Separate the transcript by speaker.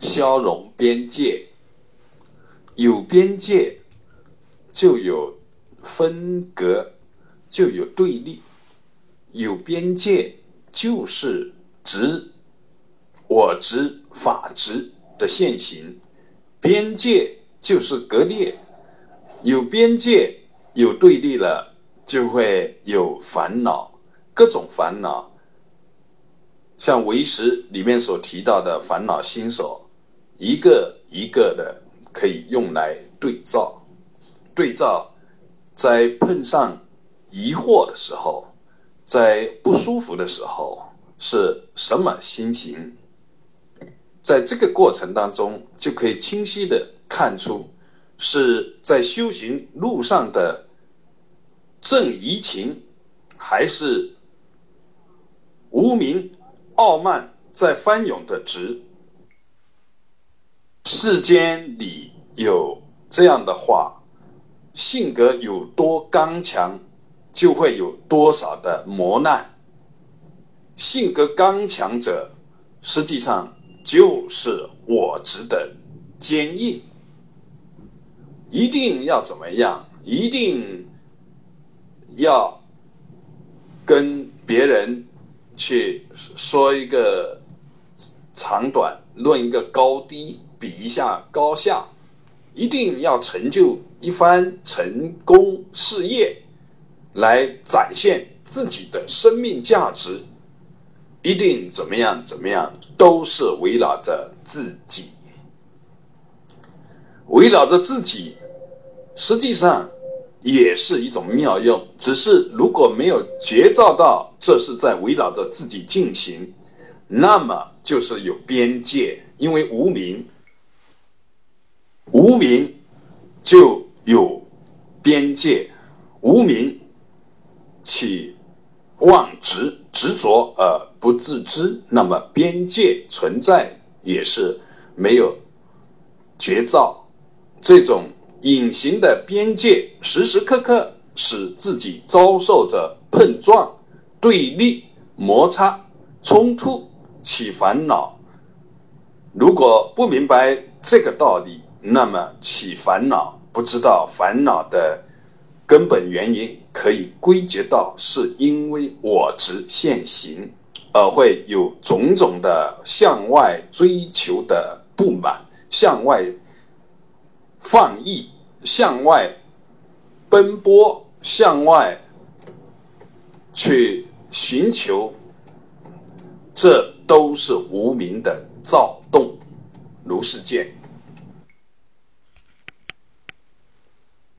Speaker 1: 消融边界，有边界就有分隔，就有对立，有边界就是执我执法执的现行，边界就是割裂，有边界有对立了，就会有烦恼，各种烦恼，像唯识里面所提到的烦恼心所。一个一个的可以用来对照，对照，在碰上疑惑的时候，在不舒服的时候是什么心情？在这个过程当中，就可以清晰的看出是在修行路上的正疑情，还是无名傲慢在翻涌的直。世间里有这样的话：性格有多刚强，就会有多少的磨难。性格刚强者，实际上就是我执的坚硬。一定要怎么样？一定要跟别人去说一个长短，论一个高低。比一下高下，一定要成就一番成功事业，来展现自己的生命价值。一定怎么样怎么样，都是围绕着自己，围绕着自己，实际上也是一种妙用。只是如果没有觉照到这是在围绕着自己进行，那么就是有边界，因为无名。无名就有边界，无名起妄执执着而不自知，那么边界存在也是没有觉照。这种隐形的边界，时时刻刻使自己遭受着碰撞、对立、摩擦、冲突，起烦恼。如果不明白这个道理，那么起烦恼，不知道烦恼的根本原因，可以归结到是因为我执现行，而会有种种的向外追求的不满，向外放逸，向外奔波，向外去寻求，这都是无名的躁动，如是见。